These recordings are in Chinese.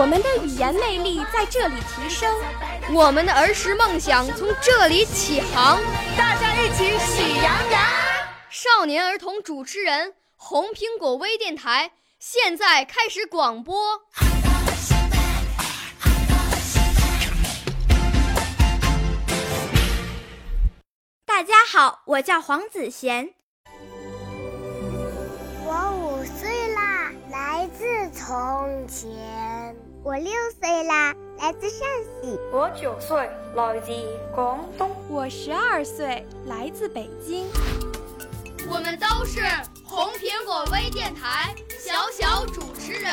我们的语言魅力在这里提升，我们的儿时梦想从这里起航。大家一起喜羊羊。少年儿童主持人，红苹果微电台。现在开始广播。大家好，我叫黄子贤。我五岁啦，来自从前。我六岁啦，来自陕西。我九岁，来自广东。我十二岁，来自北京。我们都是红苹果微电台小小主持人。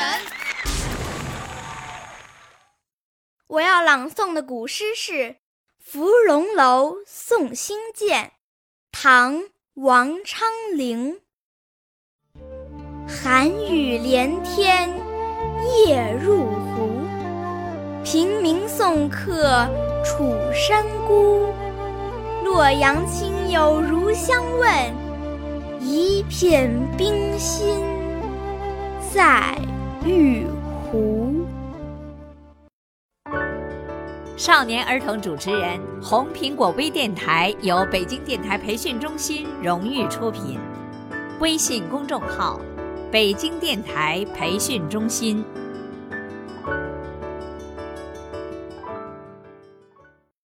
我要朗诵的古诗是《芙蓉楼送辛渐》，唐·王昌龄。寒雨连天夜入湖，平明送客楚山孤。洛阳亲友如相问。一片冰心在玉壶。少年儿童主持人，红苹果微电台由北京电台培训中心荣誉出品，微信公众号：北京电台培训中心。